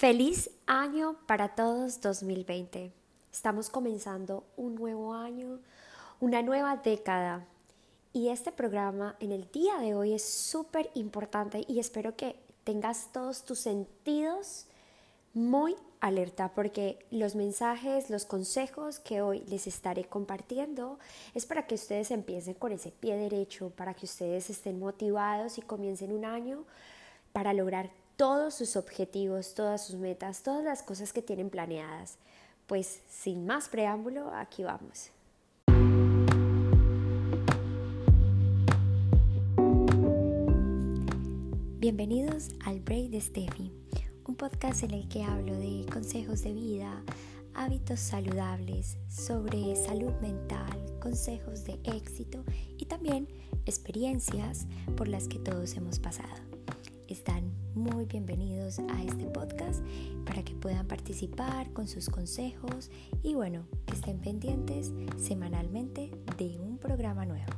Feliz año para todos 2020. Estamos comenzando un nuevo año, una nueva década. Y este programa en el día de hoy es súper importante y espero que tengas todos tus sentidos muy alerta porque los mensajes, los consejos que hoy les estaré compartiendo es para que ustedes empiecen con ese pie derecho, para que ustedes estén motivados y comiencen un año para lograr todos sus objetivos, todas sus metas, todas las cosas que tienen planeadas. Pues sin más preámbulo, aquí vamos. Bienvenidos al Break de Steffi, un podcast en el que hablo de consejos de vida, hábitos saludables, sobre salud mental, consejos de éxito y también experiencias por las que todos hemos pasado. Están muy bienvenidos a este podcast para que puedan participar con sus consejos y bueno, que estén pendientes semanalmente de un programa nuevo.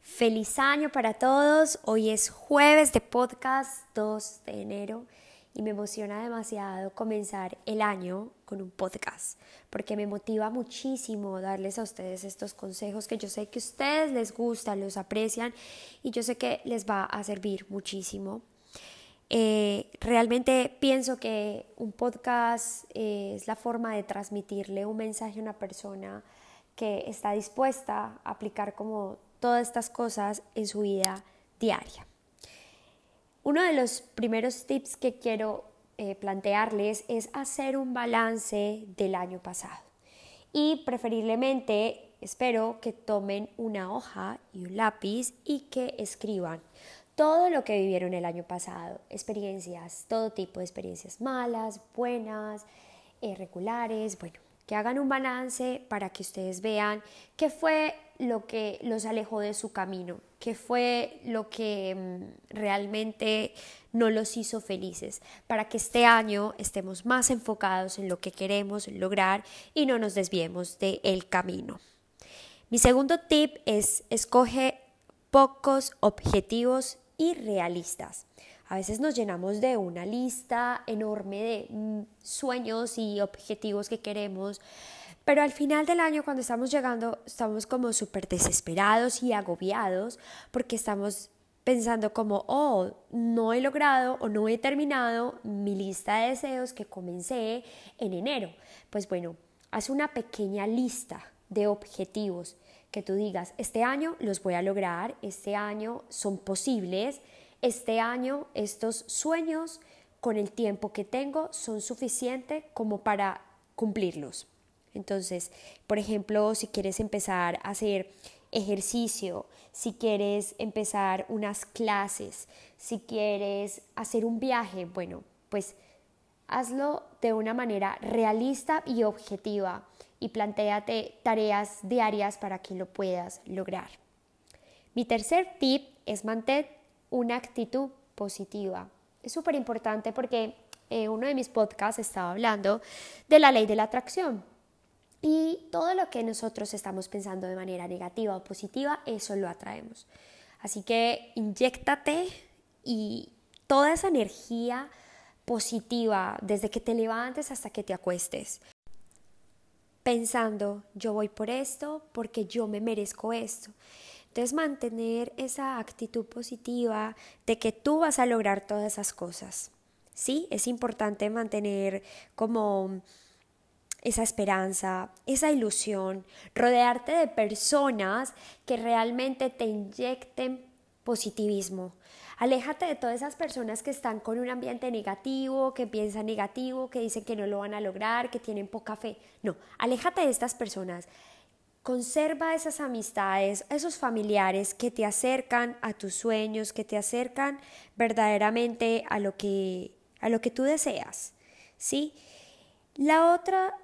Feliz año para todos. Hoy es jueves de podcast 2 de enero y me emociona demasiado comenzar el año con un podcast porque me motiva muchísimo darles a ustedes estos consejos que yo sé que ustedes les gustan, los aprecian y yo sé que les va a servir muchísimo. Eh, realmente pienso que un podcast eh, es la forma de transmitirle un mensaje a una persona que está dispuesta a aplicar como todas estas cosas en su vida diaria. Uno de los primeros tips que quiero eh, plantearles es hacer un balance del año pasado. Y preferiblemente espero que tomen una hoja y un lápiz y que escriban todo lo que vivieron el año pasado, experiencias, todo tipo de experiencias malas, buenas, irregulares, bueno, que hagan un balance para que ustedes vean qué fue lo que los alejó de su camino, qué fue lo que mm, realmente no los hizo felices, para que este año estemos más enfocados en lo que queremos lograr y no nos desviemos del camino. Mi segundo tip es escoge pocos objetivos irrealistas. A veces nos llenamos de una lista enorme de mm, sueños y objetivos que queremos, pero al final del año, cuando estamos llegando, estamos como súper desesperados y agobiados porque estamos pensando como, oh, no he logrado o no he terminado mi lista de deseos que comencé en enero. Pues bueno, haz una pequeña lista de objetivos que tú digas, este año los voy a lograr, este año son posibles, este año estos sueños con el tiempo que tengo son suficientes como para cumplirlos. Entonces, por ejemplo, si quieres empezar a hacer ejercicio, si quieres empezar unas clases, si quieres hacer un viaje, bueno, pues hazlo de una manera realista y objetiva y planteate tareas diarias para que lo puedas lograr. Mi tercer tip es mantener una actitud positiva. Es súper importante porque eh, uno de mis podcasts estaba hablando de la ley de la atracción. Y todo lo que nosotros estamos pensando de manera negativa o positiva, eso lo atraemos. Así que inyectate y toda esa energía positiva desde que te levantes hasta que te acuestes. Pensando, yo voy por esto porque yo me merezco esto. Entonces mantener esa actitud positiva de que tú vas a lograr todas esas cosas. Sí, es importante mantener como esa esperanza, esa ilusión, rodearte de personas que realmente te inyecten positivismo. Aléjate de todas esas personas que están con un ambiente negativo, que piensan negativo, que dicen que no lo van a lograr, que tienen poca fe. No, aléjate de estas personas. Conserva esas amistades, esos familiares que te acercan a tus sueños, que te acercan verdaderamente a lo que, a lo que tú deseas. ¿sí? La otra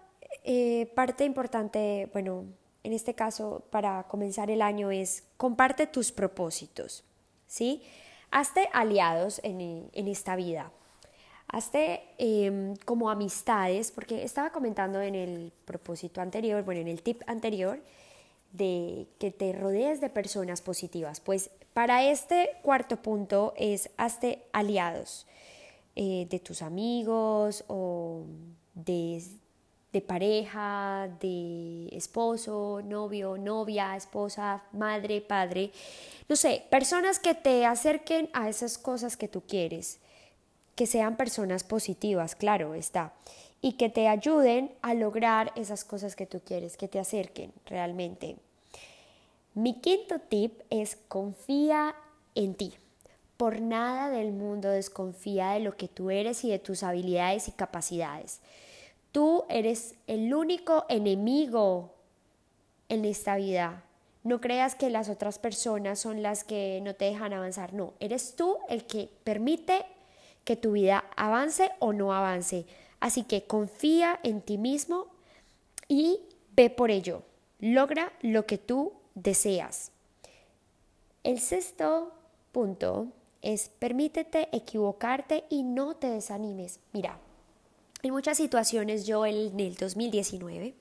eh, parte importante, bueno, en este caso para comenzar el año es comparte tus propósitos. ¿sí? Hazte aliados en, en esta vida. Hazte em, como amistades, porque estaba comentando en el propósito anterior, bueno, en el tip anterior, de que te rodees de personas positivas. Pues para este cuarto punto es hazte aliados eh, de tus amigos o de, de pareja, de esposo, novio, novia, esposa, madre, padre, no sé, personas que te acerquen a esas cosas que tú quieres, que sean personas positivas, claro, está y que te ayuden a lograr esas cosas que tú quieres, que te acerquen realmente. Mi quinto tip es confía en ti. Por nada del mundo desconfía de lo que tú eres y de tus habilidades y capacidades. Tú eres el único enemigo en esta vida. No creas que las otras personas son las que no te dejan avanzar. No, eres tú el que permite que tu vida avance o no avance. Así que confía en ti mismo y ve por ello. Logra lo que tú deseas. El sexto punto es permítete equivocarte y no te desanimes. Mira, en muchas situaciones yo en el 2019,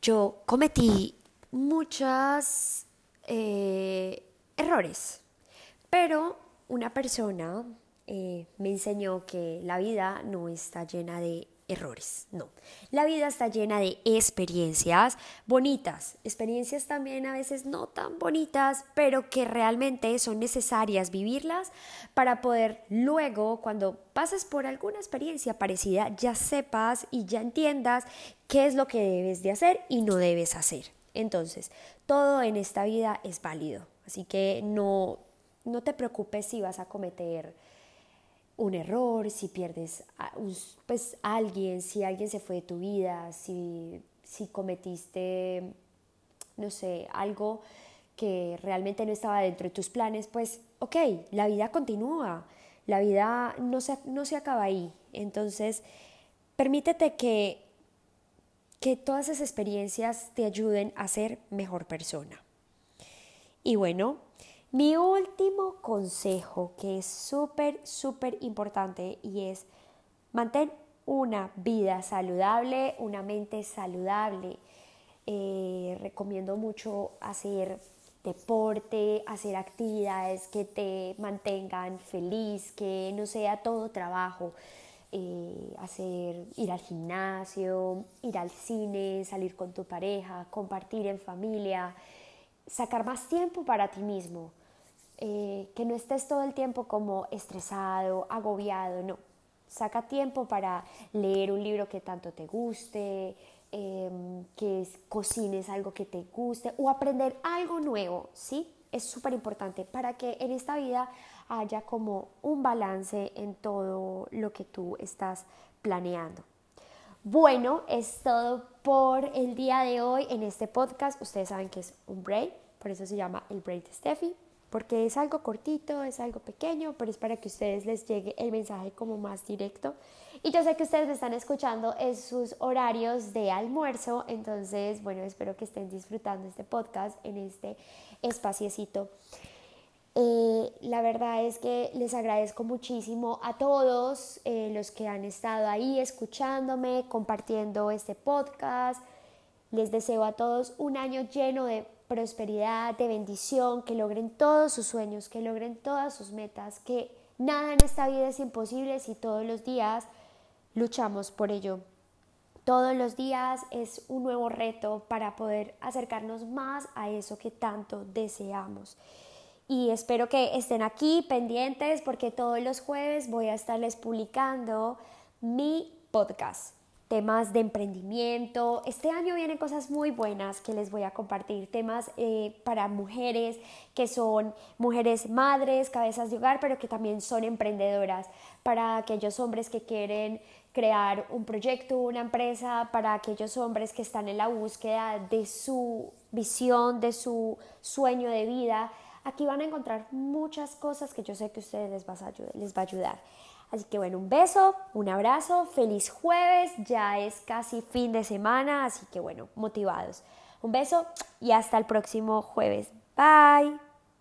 yo cometí muchos eh, errores, pero una persona eh, me enseñó que la vida no está llena de errores, no. La vida está llena de experiencias bonitas, experiencias también a veces no tan bonitas, pero que realmente son necesarias vivirlas para poder luego, cuando pases por alguna experiencia parecida, ya sepas y ya entiendas qué es lo que debes de hacer y no debes hacer. Entonces, todo en esta vida es válido, así que no, no te preocupes si vas a cometer un error, si pierdes a, pues, alguien, si alguien se fue de tu vida, si, si cometiste, no sé, algo que realmente no estaba dentro de tus planes, pues ok, la vida continúa, la vida no se, no se acaba ahí. Entonces, permítete que, que todas esas experiencias te ayuden a ser mejor persona. Y bueno, mi último consejo, que es súper, súper importante, y es mantén una vida saludable, una mente saludable. Eh, recomiendo mucho hacer deporte, hacer actividades que te mantengan feliz, que no sea todo trabajo. Eh, hacer ir al gimnasio, ir al cine, salir con tu pareja, compartir en familia, sacar más tiempo para ti mismo. Eh, que no estés todo el tiempo como estresado, agobiado, no. Saca tiempo para leer un libro que tanto te guste, em, que cocines algo que te guste o aprender algo nuevo, ¿sí? Es súper importante para que en esta vida haya como un balance en todo lo que tú estás planeando. Bueno, es todo por el día de hoy en este podcast. Ustedes saben que es un break, por eso se llama el break de Steffi porque es algo cortito, es algo pequeño, pero es para que ustedes les llegue el mensaje como más directo. Y yo sé que ustedes me están escuchando en sus horarios de almuerzo, entonces, bueno, espero que estén disfrutando este podcast en este espaciecito. Eh, la verdad es que les agradezco muchísimo a todos eh, los que han estado ahí escuchándome, compartiendo este podcast. Les deseo a todos un año lleno de prosperidad, de bendición, que logren todos sus sueños, que logren todas sus metas, que nada en esta vida es imposible si todos los días luchamos por ello. Todos los días es un nuevo reto para poder acercarnos más a eso que tanto deseamos. Y espero que estén aquí pendientes porque todos los jueves voy a estarles publicando mi podcast temas de emprendimiento. Este año vienen cosas muy buenas que les voy a compartir, temas eh, para mujeres que son mujeres madres, cabezas de hogar, pero que también son emprendedoras, para aquellos hombres que quieren crear un proyecto, una empresa, para aquellos hombres que están en la búsqueda de su visión, de su sueño de vida. Aquí van a encontrar muchas cosas que yo sé que a ustedes les, les va a ayudar. Así que bueno, un beso, un abrazo, feliz jueves, ya es casi fin de semana, así que bueno, motivados. Un beso y hasta el próximo jueves. Bye.